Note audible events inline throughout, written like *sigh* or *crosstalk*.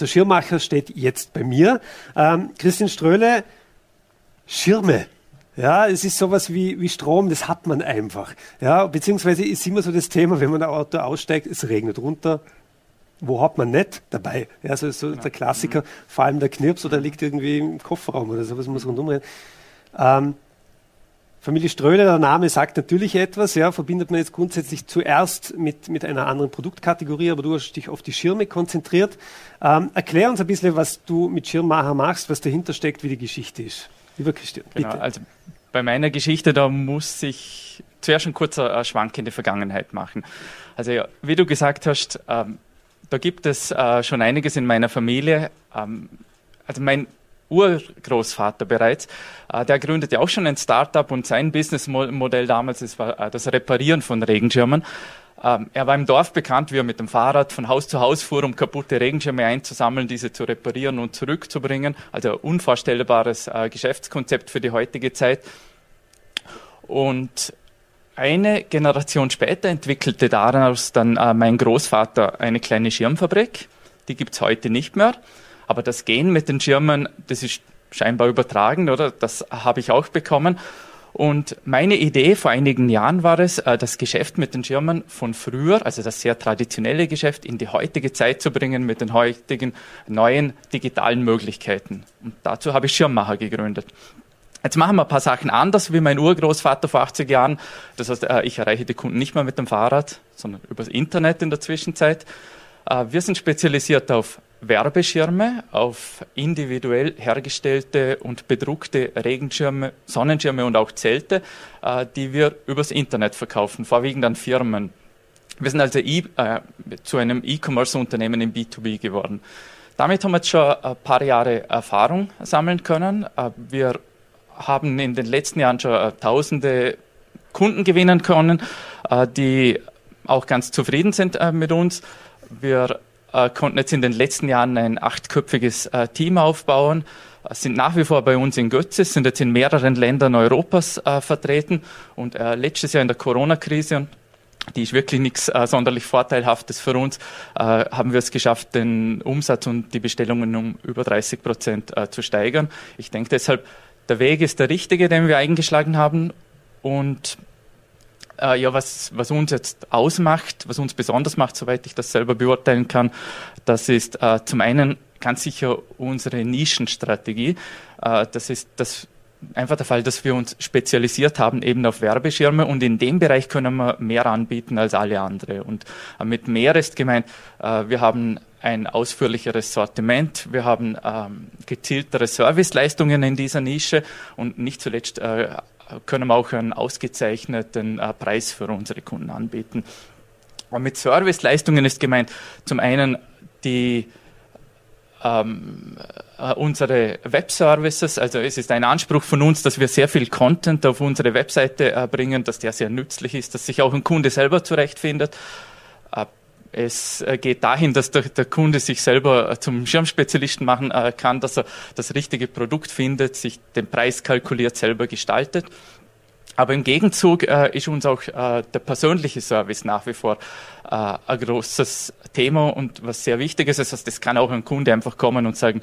Und der Schirmmacher steht jetzt bei mir. Ähm, Christian Ströhle, Schirme. Ja, es ist sowas wie, wie Strom, das hat man einfach. Ja, beziehungsweise ist immer so das Thema, wenn man ein Auto aussteigt, es regnet runter. Wo hat man nicht dabei? Ja, so, so der Klassiker, vor allem der Knirps oder liegt irgendwie im Kofferraum oder sowas, muss rundum reden. Ähm, Familie Ströhle, der Name sagt natürlich etwas, ja, verbindet man jetzt grundsätzlich zuerst mit, mit einer anderen Produktkategorie, aber du hast dich auf die Schirme konzentriert. Ähm, erklär uns ein bisschen, was du mit Schirmmacher machst, was dahinter steckt, wie die Geschichte ist. Lieber Christian, bitte. Genau, also bei meiner Geschichte, da muss ich zuerst ein kurzer äh, Schwank in die Vergangenheit machen. Also ja, wie du gesagt hast, ähm, da gibt es äh, schon einiges in meiner Familie. Ähm, also mein Urgroßvater bereits. Äh, der gründete auch schon ein Startup und sein Businessmodell damals war äh, das Reparieren von Regenschirmen. Ähm, er war im Dorf bekannt, wie er mit dem Fahrrad von Haus zu Haus fuhr, um kaputte Regenschirme einzusammeln, diese zu reparieren und zurückzubringen. Also unvorstellbares äh, Geschäftskonzept für die heutige Zeit. Und eine Generation später entwickelte daraus dann mein Großvater eine kleine Schirmfabrik. Die gibt es heute nicht mehr. Aber das Gehen mit den Schirmen, das ist scheinbar übertragen, oder? Das habe ich auch bekommen. Und meine Idee vor einigen Jahren war es, äh, das Geschäft mit den Schirmen von früher, also das sehr traditionelle Geschäft, in die heutige Zeit zu bringen mit den heutigen neuen digitalen Möglichkeiten. Und dazu habe ich Schirmmacher gegründet. Jetzt machen wir ein paar Sachen anders wie mein Urgroßvater vor 80 Jahren. Das heißt, äh, ich erreiche die Kunden nicht mehr mit dem Fahrrad, sondern übers Internet in der Zwischenzeit. Äh, wir sind spezialisiert auf Werbeschirme, auf individuell hergestellte und bedruckte Regenschirme, Sonnenschirme und auch Zelte, äh, die wir übers Internet verkaufen, vorwiegend an Firmen. Wir sind also e äh, zu einem E-Commerce-Unternehmen im B2B geworden. Damit haben wir jetzt schon ein paar Jahre Erfahrung sammeln können. Äh, wir haben in den letzten Jahren schon äh, tausende Kunden gewinnen können, äh, die auch ganz zufrieden sind mit uns. Wir äh, konnten jetzt in den letzten Jahren ein achtköpfiges äh, Team aufbauen, äh, sind nach wie vor bei uns in Götze, sind jetzt in mehreren Ländern Europas äh, vertreten. Und letztes Jahr in der Corona-Krise die ist wirklich nichts äh, sonderlich Vorteilhaftes für uns, äh, haben wir es geschafft, den Umsatz und die Bestellungen um über 30 Prozent äh, zu steigern. Ich denke deshalb, der Weg ist der richtige, den wir eingeschlagen haben. Und äh, ja, was, was uns jetzt ausmacht, was uns besonders macht, soweit ich das selber beurteilen kann, das ist äh, zum einen ganz sicher unsere Nischenstrategie. Äh, das ist das einfach der Fall, dass wir uns spezialisiert haben eben auf Werbeschirme und in dem Bereich können wir mehr anbieten als alle andere. Und äh, mit mehr ist gemeint, äh, wir haben ein ausführlicheres Sortiment, wir haben ähm, gezieltere Serviceleistungen in dieser Nische und nicht zuletzt äh, können wir auch einen ausgezeichneten äh, Preis für unsere Kunden anbieten. Und mit Serviceleistungen ist gemeint zum einen die ähm, äh, unsere Webservices, also es ist ein Anspruch von uns, dass wir sehr viel Content auf unsere Webseite äh, bringen, dass der sehr nützlich ist, dass sich auch ein Kunde selber zurechtfindet. Äh, es äh, geht dahin, dass der, der, Kunde sich selber äh, zum Schirmspezialisten machen äh, kann, dass er das richtige Produkt findet, sich den Preis kalkuliert, selber gestaltet. Aber im Gegenzug äh, ist uns auch äh, der persönliche Service nach wie vor äh, ein großes Thema und was sehr wichtig ist. Das heißt, es kann auch ein Kunde einfach kommen und sagen,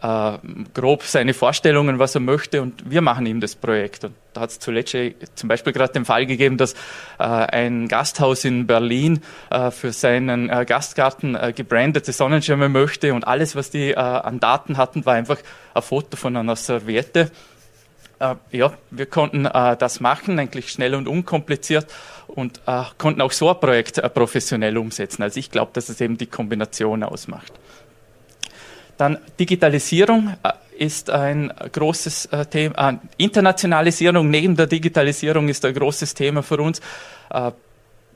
äh, grob seine Vorstellungen, was er möchte und wir machen ihm das Projekt. Und da hat es zuletzt zum Beispiel gerade den Fall gegeben, dass äh, ein Gasthaus in Berlin äh, für seinen äh, Gastgarten äh, gebrandete Sonnenschirme möchte und alles, was die äh, an Daten hatten, war einfach ein Foto von einer Serviette ja, wir konnten äh, das machen, eigentlich schnell und unkompliziert und äh, konnten auch so ein Projekt äh, professionell umsetzen. Also ich glaube, dass es eben die Kombination ausmacht. Dann Digitalisierung äh, ist ein großes äh, Thema. Internationalisierung neben der Digitalisierung ist ein großes Thema für uns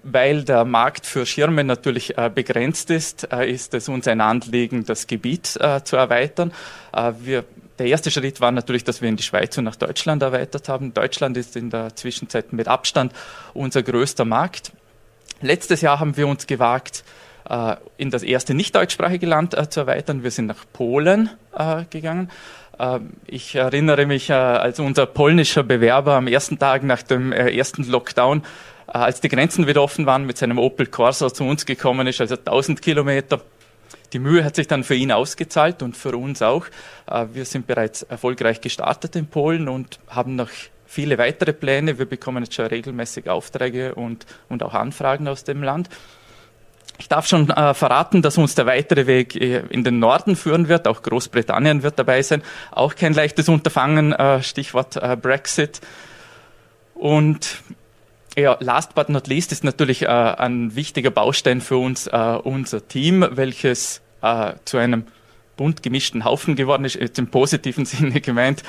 weil der Markt für Schirme natürlich äh, begrenzt ist, äh, ist es uns ein Anliegen, das Gebiet äh, zu erweitern. wir der erste Schritt war natürlich, dass wir in die Schweiz und nach Deutschland erweitert haben. Deutschland ist in der Zwischenzeit mit Abstand unser größter Markt. Letztes Jahr haben wir uns gewagt, äh, in das erste nicht deutschsprachige Land äh, zu erweitern. Wir sind nach Polen äh, gegangen. Ich erinnere mich, als unser polnischer Bewerber am ersten Tag nach dem ersten Lockdown, als die Grenzen wieder offen waren, mit seinem Opel Corsa zu uns gekommen ist, also 1000 Kilometer die Mühe hat sich dann für ihn ausgezahlt und für uns auch. Äh, wir sind bereits erfolgreich gestartet in Polen und haben noch viele weitere Pläne. Wir bekommen jetzt schon regelmäßig Aufträge und, und auch Anfragen aus dem Land. Ich darf schon äh, verraten, dass uns der weitere Weg äh, in den Norden führen wird. Auch Großbritannien wird dabei sein. Auch kein leichtes Unterfangen, äh, Stichwort äh, Brexit. Und ja, last but not least ist natürlich äh, ein wichtiger Baustein für uns äh, unser Team, welches äh, zu einem bunt gemischten Haufen geworden ist, jetzt im positiven *laughs* Sinne gemeint.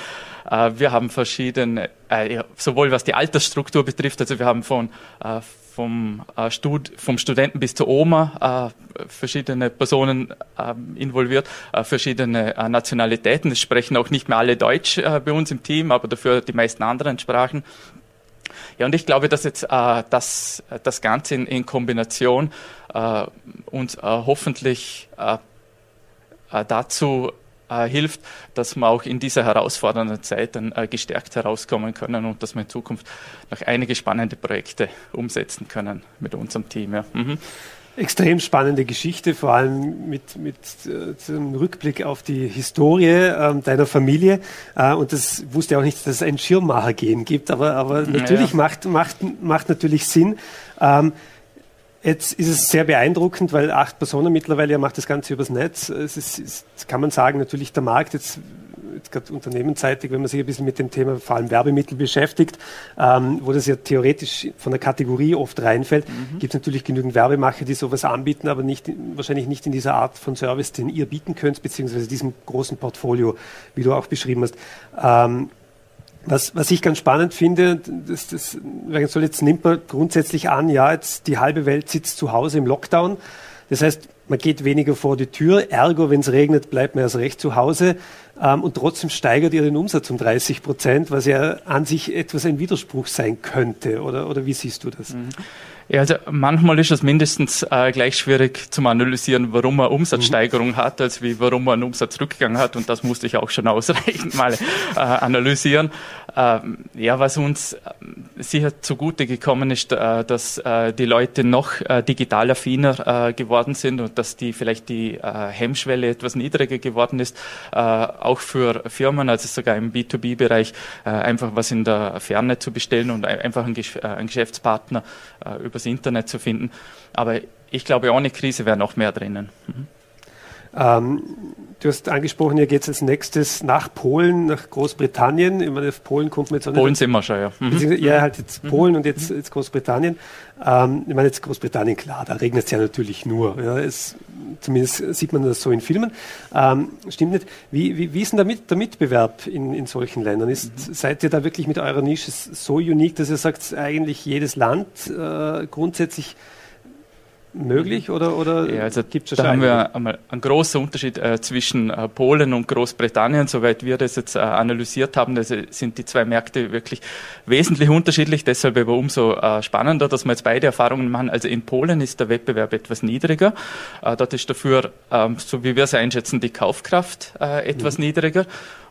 Äh, wir haben verschiedene, äh, ja, sowohl was die Altersstruktur betrifft, also wir haben von äh, vom, Stud vom Studenten bis zur Oma verschiedene Personen ähm, involviert, verschiedene Nationalitäten. Es sprechen auch nicht mehr alle Deutsch bei uns im Team, aber dafür die meisten anderen Sprachen. Ja, und ich glaube, dass jetzt äh, das, das Ganze in, in Kombination äh, uns äh, hoffentlich äh, äh, dazu äh, hilft, dass wir auch in dieser herausfordernden Zeit dann gestärkt herauskommen können und dass wir in Zukunft noch einige spannende Projekte umsetzen können mit unserem Team. Ja. Mhm. Extrem spannende Geschichte, vor allem mit, mit äh, einem Rückblick auf die Historie äh, deiner Familie. Äh, und das wusste auch nicht, dass es ein Schirmmacher-Gen gibt, aber, aber natürlich ja. macht, macht, macht natürlich Sinn. Ähm, Jetzt ist es sehr beeindruckend, weil acht Personen mittlerweile, er macht das Ganze übers Netz. Es ist, ist kann man sagen, natürlich der Markt jetzt gerade unternehmensseitig, wenn man sich ein bisschen mit dem Thema vor allem Werbemittel beschäftigt, ähm, wo das ja theoretisch von der Kategorie oft reinfällt, mhm. gibt es natürlich genügend Werbemacher, die sowas anbieten, aber nicht, wahrscheinlich nicht in dieser Art von Service, den ihr bieten könnt, beziehungsweise diesem großen Portfolio, wie du auch beschrieben hast. Ähm, was, was ich ganz spannend finde, das, das, jetzt nimmt man grundsätzlich an, ja, jetzt die halbe Welt sitzt zu Hause im Lockdown. Das heißt, man geht weniger vor die Tür, ergo, wenn es regnet, bleibt man erst recht zu Hause. Ähm, und trotzdem steigert ihr den Umsatz um 30 Prozent, was ja an sich etwas ein Widerspruch sein könnte. Oder, oder wie siehst du das? Mhm. Ja, also manchmal ist es mindestens äh, gleich schwierig zum Analysieren, warum man Umsatzsteigerung mhm. hat, als wie warum man einen Umsatzrückgang hat. Und das musste ich auch schon *laughs* ausreichend mal äh, analysieren. Ähm, ja, was uns äh, sicher zugute gekommen ist, äh, dass äh, die Leute noch äh, digital affiner äh, geworden sind und dass die vielleicht die Hemmschwelle etwas niedriger geworden ist, auch für Firmen, also sogar im B2B-Bereich, äh, einfach was in der Ferne zu bestellen und einfach einen, Gesch einen Geschäftspartner äh, übers Internet zu finden. Aber ich glaube, ohne Krise wäre noch mehr drinnen. Mhm. Ähm, du hast angesprochen, ihr geht als nächstes nach Polen, nach Großbritannien. Ich meine, auf Polen kommt man jetzt auch nicht. Polen sind wir schon, ja. Mhm. Ja, halt jetzt mhm. Polen und jetzt, jetzt Großbritannien. Ähm, ich meine, jetzt Großbritannien, klar, da regnet es ja natürlich nur. Ja, es, zumindest sieht man das so in Filmen. Ähm, stimmt nicht. Wie, wie, wie ist denn der, Mit, der Mitbewerb in, in solchen Ländern? Ist, mhm. Seid ihr da wirklich mit eurer Nische so unique, dass ihr sagt, eigentlich jedes Land äh, grundsätzlich möglich oder, oder ja, also gibt es Da haben wir einmal einen großen Unterschied äh, zwischen äh, Polen und Großbritannien. Soweit wir das jetzt äh, analysiert haben, das sind die zwei Märkte wirklich wesentlich unterschiedlich. Deshalb aber umso äh, spannender, dass wir jetzt beide Erfahrungen machen. Also in Polen ist der Wettbewerb etwas niedriger. Äh, dort ist dafür, ähm, so wie wir es einschätzen, die Kaufkraft äh, etwas mhm. niedriger.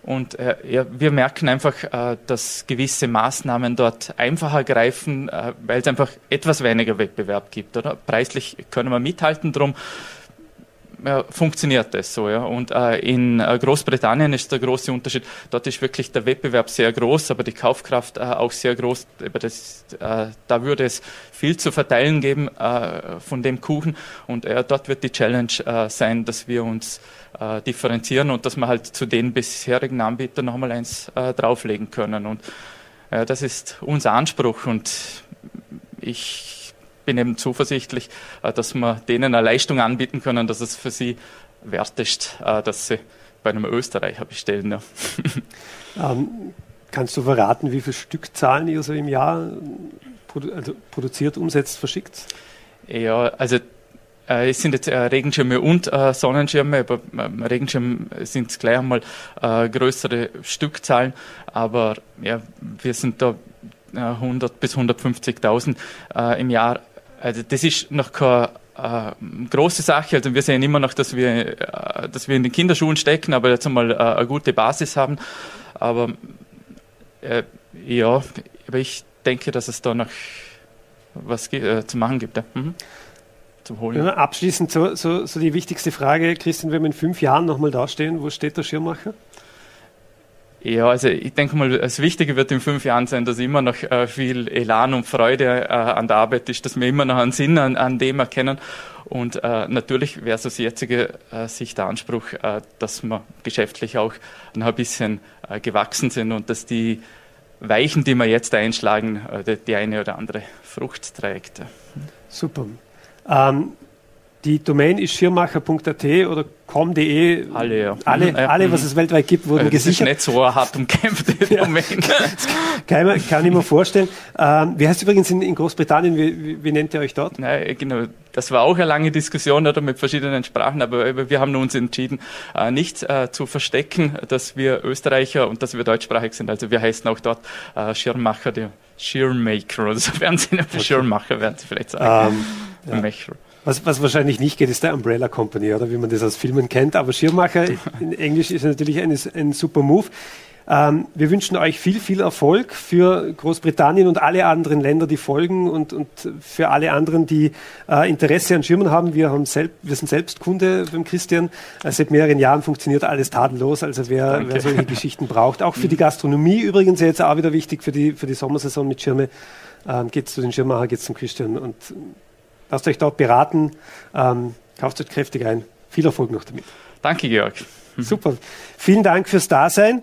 Und äh, ja, wir merken einfach, äh, dass gewisse Maßnahmen dort einfacher greifen, äh, weil es einfach etwas weniger Wettbewerb gibt. Oder? Preislich können wir mithalten, drum ja, funktioniert das so. Ja. Und äh, in äh, Großbritannien ist der große Unterschied, dort ist wirklich der Wettbewerb sehr groß, aber die Kaufkraft äh, auch sehr groß. Das, da würde es viel zu verteilen geben von dem Kuchen. Und dort wird die Challenge sein, dass wir uns äh, differenzieren und dass wir halt zu den bisherigen Anbietern nochmal eins äh, drauflegen können. Und äh, das ist unser Anspruch und ich bin eben zuversichtlich, äh, dass wir denen eine Leistung anbieten können, dass es für sie wert ist, äh, dass sie bei einem Österreicher bestellen. Ja. *laughs* Ähm, kannst du verraten, wie viele Stückzahlen ihr so im Jahr produ also produziert, umsetzt, verschickt? Ja, also es sind jetzt äh, Regenschirme und äh, Sonnenschirme, aber Regenschirme sind gleich einmal äh, größere Stückzahlen, aber ja, wir sind da 100 äh, bis 150.000 äh, im Jahr. Also das ist noch keine große Sache. Also wir sehen immer noch, dass wir, dass wir in den Kinderschuhen stecken, aber jetzt einmal eine gute Basis haben. Aber ja, aber ich denke, dass es da noch was zu machen gibt. Ja. Mhm. Zu holen. Ja, abschließend so, so, so die wichtigste Frage, Christian, wenn wir in fünf Jahren nochmal dastehen, wo steht der Schirmmacher? Ja, also ich denke mal, das Wichtige wird in fünf Jahren sein, dass immer noch äh, viel Elan und Freude äh, an der Arbeit ist, dass wir immer noch einen Sinn an, an dem erkennen. Und äh, natürlich wäre es aus jetziger äh, Sicht der Anspruch, äh, dass wir geschäftlich auch noch ein bisschen äh, gewachsen sind und dass die Weichen, die wir jetzt einschlagen, die, die eine oder andere Frucht trägt. Super. Ähm, die Domain ist schirmacher.at oder com.de. Alle, ja. Alle, alle, was es weltweit gibt, wurden das gesichert. Das ist nicht so eine hart umkämpfte *laughs* Domain. *laughs* kann, man, kann ich mir vorstellen. Ähm, wie heißt es übrigens in, in Großbritannien? Wie, wie, wie, nennt ihr euch dort? Nein, genau. Das war auch eine lange Diskussion oder mit verschiedenen Sprachen, aber wir haben uns entschieden, äh, nicht äh, zu verstecken, dass wir Österreicher und dass wir deutschsprachig sind. Also wir heißen auch dort äh, Schirmmacher, der Schirmmaker oder so werden sie okay. Schirmmacher, werden sie vielleicht sagen. Um, ähm, ja. Was, was wahrscheinlich nicht geht, ist der Umbrella Company, oder wie man das aus Filmen kennt. Aber Schirmmacher in Englisch ist natürlich ein, ein super Move. Ähm, wir wünschen euch viel, viel Erfolg für Großbritannien und alle anderen Länder, die folgen und, und für alle anderen, die äh, Interesse an Schirmen haben. Wir, haben selb, wir sind selbst Kunde beim Christian. Äh, seit mehreren Jahren funktioniert alles tadellos. Also wer, wer solche *laughs* Geschichten braucht. Auch für die Gastronomie übrigens jetzt auch wieder wichtig für die, für die Sommersaison mit Schirme. Ähm, geht zu den Schirmmacher, geht zum Christian und lasst euch dort beraten. Ähm, kauft euch kräftig ein. Viel Erfolg noch damit. Danke, Georg. Super. Vielen Dank fürs Dasein.